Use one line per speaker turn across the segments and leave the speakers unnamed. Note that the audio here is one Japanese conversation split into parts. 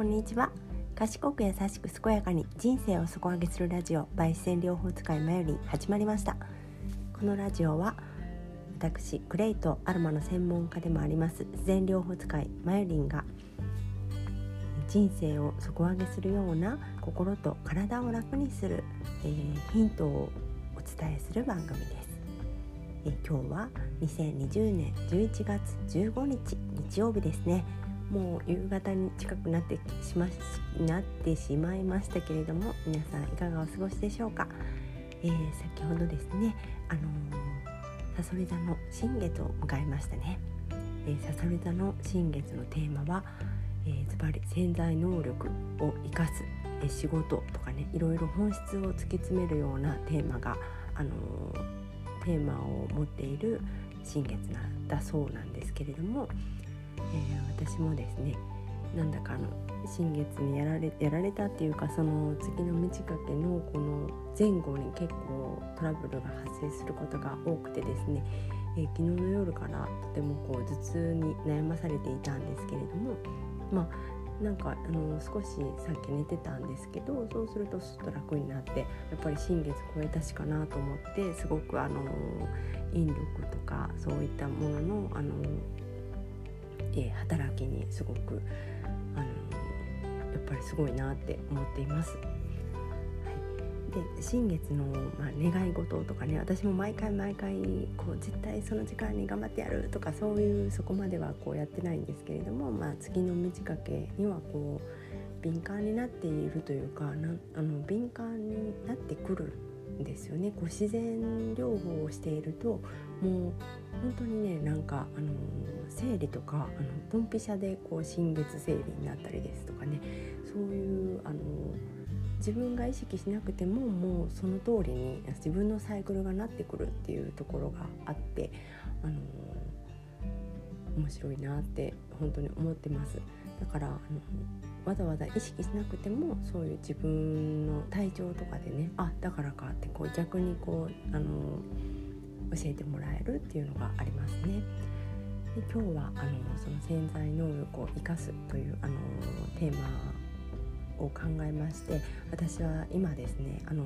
こんにちは。賢く優しく健やかに人生を底上げするラジオ by 自然療法使いマヨリン始まりました。このラジオは私クレイとアロマの専門家でもあります自然療法使いマヨリンが人生を底上げするような心と体を楽にする、えー、ヒントをお伝えする番組です。え今日は2020年11月15日日曜日ですね。もう夕方に近くなってしまなってしまいましたけれども皆さんいかがお過ごしでしょうか、えー、先ほどですねあのさそり座の新月を迎えましたね。さそり座の新月のテーマはズバリ潜在能力を生かす、えー、仕事とかねいろいろ本質を突き詰めるようなテーマがあのテーマを持っている新月なんだそうなんですけれども、えー、私もですねなんだかの新月にやられやられたっていうかその月の満ち欠けのこの前後に結構トラブルが発生することが多くてですね、えー、昨日の夜からとてもこう頭痛に悩まされていたんですけれどもまあなんかあの少しさっき寝てたんですけどそうするとすっと楽になってやっぱり新月超えたしかなと思ってすごくあの引力とかそういったもののあの、えー、働きにすごくあのやっぱりすごいなって思っています。で新月の、まあ、願い事とかね私も毎回毎回こう絶対その時間に頑張ってやるとかそういうそこまではこうやってないんですけれども、まあ、月の満ち欠けにはこう敏感になっているというかなあの敏感になってくるんですよねこう自然療法をしているともう本当にねなんかあの生理とかあのドンピシャでこう新月生理になったりですとかねそういうあの自分が意識しなくてももうその通りに自分のサイクルがなってくるっていうところがあって、あの、面白いなって本当に思ってます。だから、あのわざわざ意識しなくてもそういう自分の体調とかでねあだからかってこう逆にこう、あの、教えてもらえるっていうのがありますね。で今日はあのその潜在能力を生かすというあのテーマを考えまして私は今ですねあの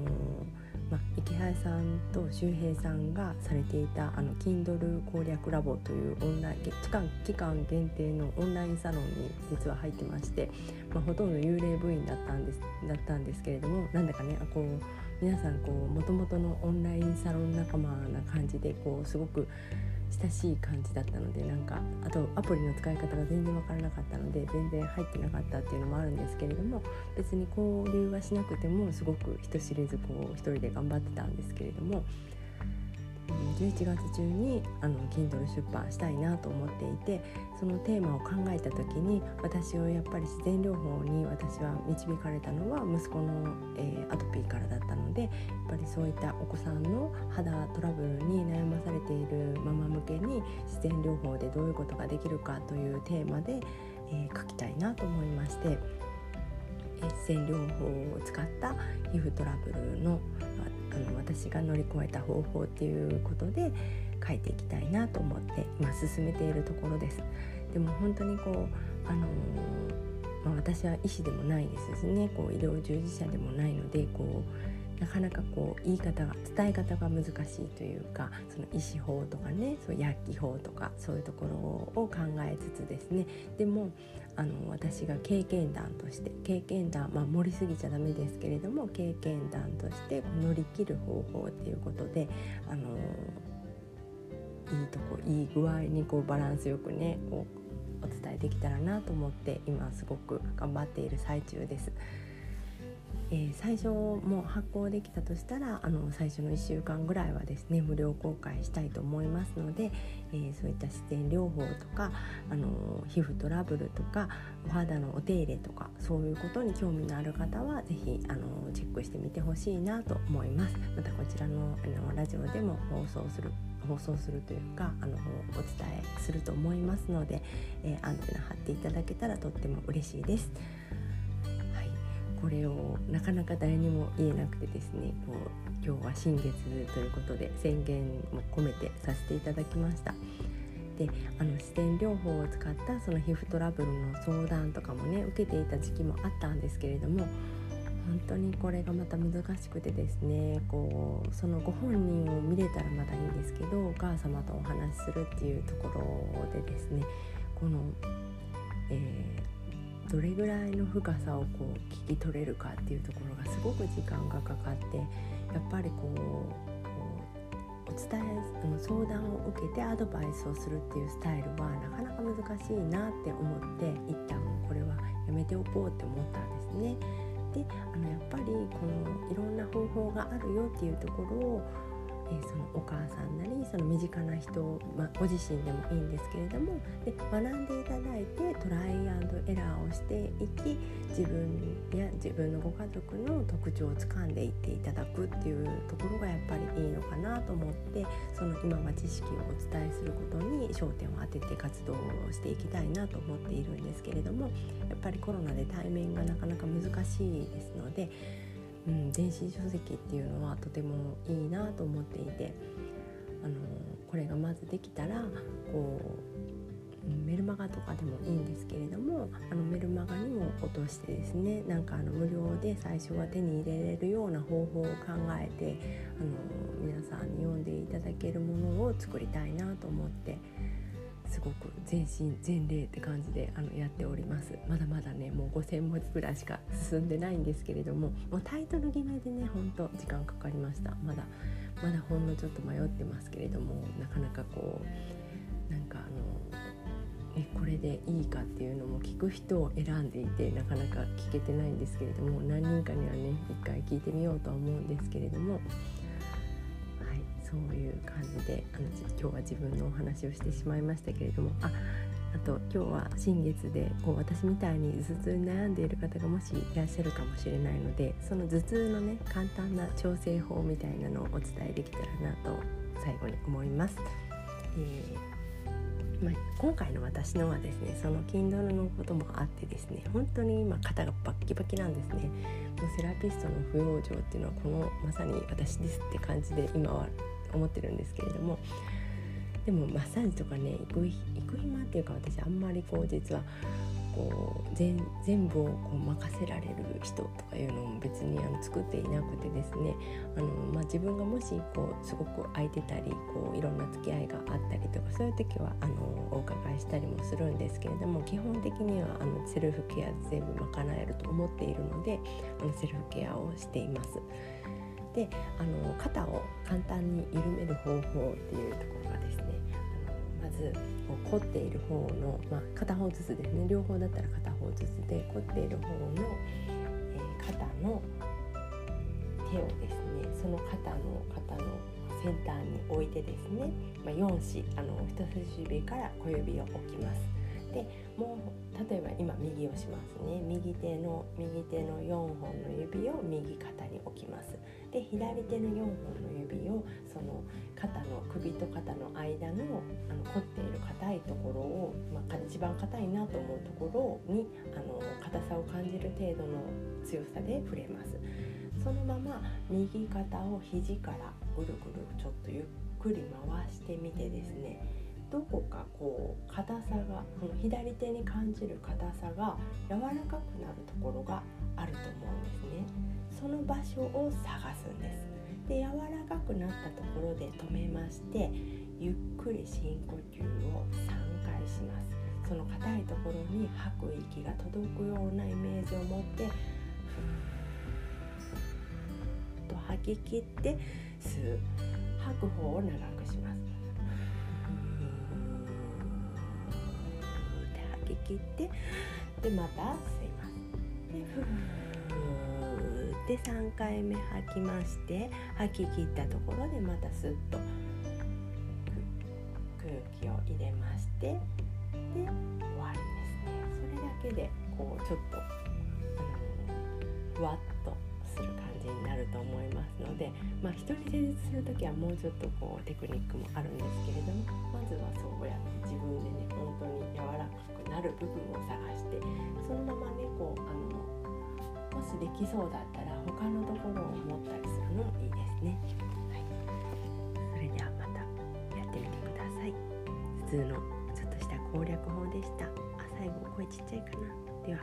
まあ、池原さんと周平さんがされていたあの Kindle 攻略ラボというオンライン期間期間限定のオンラインサロンに実は入ってまして、まあ、ほとんど幽霊部員だったんですだったんですけれどもなんだかねこう皆さんもともとのオンラインサロン仲間な感じでこうすごく親しい感じだったのでなんかあとアプリの使い方が全然分からなかったので全然入ってなかったっていうのもあるんですけれども別に交流はしなくてもすごく人知れずこう一人で頑張ってたんですけれども11月中にあの Kindle 出版したいなと思っていてそのテーマを考えた時に私をやっぱり自然療法に私は導かれたのは息子の、えー、アトピーからだったのでやっぱりそういったお子さんの肌トラブルに悩まされているママ向けに自然療法でどういうことができるかというテーマで、えー、書きたいなと思いまして。血栓療法を使った皮膚トラブルのあの私が乗り越えた方法っていうことで書いていきたいなと思って今進めているところです。でも本当にこうあのまあ、私は医師でもないですしねこう医療従事者でもないのでこうなかなかこう言い方が伝え方が難しいというかその医師法とかねそう薬機法とかそういうところを考えつつですねでもあの私が経験談として経験談まあ盛りすぎちゃダメですけれども経験談として乗り切る方法っていうことであのいいとこいい具合にこうバランスよくねこうお伝えできたらなと思って今すごく頑張っている最中です。えー、最初も発行できたとしたらあの最初の1週間ぐらいはですね無料公開したいと思いますので、えー、そういった自然療法とかあの皮膚トラブルとかお肌のお手入れとかそういうことに興味のある方は是非あのチェックしてみてほしいなと思います。またこちらのあのラジオでも放送する放送するというかあのお伝えすると思いますので、えー、アンテナ張っていただけたらとっても嬉しいです。これをなかなか誰にも言えなくてですねこう今日は新月ということで宣言も込めてさせていただきました。であの自然療法を使ったその皮膚トラブルの相談とかもね受けていた時期もあったんですけれども本当にこれがまた難しくてですねこうそのご本人を見れたらまだいいんですけどお母様とお話しするっていうところでですねこの、えー、どれぐらいの深さをこう聞き取れるかっていうところがすごく時間がかかってやっぱりこうお伝え相談を受けてアドバイスをするっていうスタイルはなかなか難しいなって思って一旦これはやめておこうって思ったんですね。であのやっぱりこのいろんな方法があるよっていうところをえ、そのお母さんなりその身近な人、まあ、ご自身でもいいんですけれどもで学んでいただいてトライアンドエラーをしていき自分や自分のご家族の特徴をつかんでいっていただくっていうところがやっぱりいいのかなと思ってその今は知識をお伝えすることに焦点を当てて活動をしていきたいなと思っているんですけれどもやっぱりコロナで対面がなかなか難しいですのでうん、電子書籍っていうのはとてもいいなと思っていてあのこれがまずできたらこうメルマガとかでもいいんですけれどもあのメルマガにも落としてですねなんかあの無料で最初は手に入れれるような方法を考えてあの皆さんに読んでいただけるものを作りたいなと思ってすごく全身全霊って感じであのやっております。まだまだねもう5,000文字ぐらいしか進んでないんですけれどももうタイトル決めでねほんと時間かかりました。まだまだほんのちょっと迷ってますけれどもなかなかこうなんかあのえこれでいいかっていうのも聞く人を選んでいてなかなか聞けてないんですけれども何人かにはね一回聞いてみようとは思うんですけれどもそういう感じであの今日は自分のお話をしてしまいましたけれどもああと今日は新月でこう私みたいに頭痛に悩んでいる方がもしいらっしゃるかもしれないのでその頭痛のね簡単な調整法みたいなのをお伝えできたらなと最後に思います。えーまあ、今回の私のはですねその Kindle のこともあってですね本当に今肩がバッキバキなんですねもうセラピストの不養生っていうのはこのまさに私ですって感じで今は思ってるんですけれどもでもマッサージとかね行く行く暇っていうか私あんまりこう実はこう全全部をこう任せられる人とかいうのも別にあの作っていなくてですねあの、まあ、自分がもしこうすごく空いてたりこういろんな付き合いがあったりとかそういう時はあのお伺いしたりもするんですけれども基本的にはあのセルフケア全部賄えると思っているのであのセルフケアをしています。であの肩を簡単に緩める方法っていうところがですねまずこう凝っている方の、まあ、片方ずつですね両方だったら片方ずつで凝っている方の、えー、肩の手をですねその肩の肩の先端に置いてですね、まあ、4指あの人差し指から小指を置きます。でもう例えば今右をしますね。右手の右手の4本の指を右肩に置きます。で左手の4本の指をその肩の首と肩の間のあの凝っている硬いところを、まあ、一番硬いなと思うところにあの硬さを感じる程度の強さで触れます。そのまま右肩を肘からぐるぐるちょっとゆっくり回してみてですね。どこかこう硬さがこの左手に感じる硬さが柔らかくなるところがあると思うんですね。その場所を探すんです。で柔らかくなったところで止めましてゆっくり深呼吸を3回します。その硬いところに吐く息が届くようなイメージを持ってふーっと吐き切って吸う吐く方を長く切ってでまた吸いますでふーって3回目吐きまして吐き切ったところでまたスッと空気を入れましてで終わりですね。それだけでこうちょっと、うん、ふわっとじになると思いますのでまあ一人施術する時はもうちょっとこうテクニックもあるんですけれどもまずはそうやって自分でね本当に柔らかくなる部分を探してそのままねこうあのもしできそうだったら他のところを持ったりするのもいいですね。はい、それではまたやってみてください。頭痛のちょっとした攻略法でしたあ最後声ちっちゃいかなでは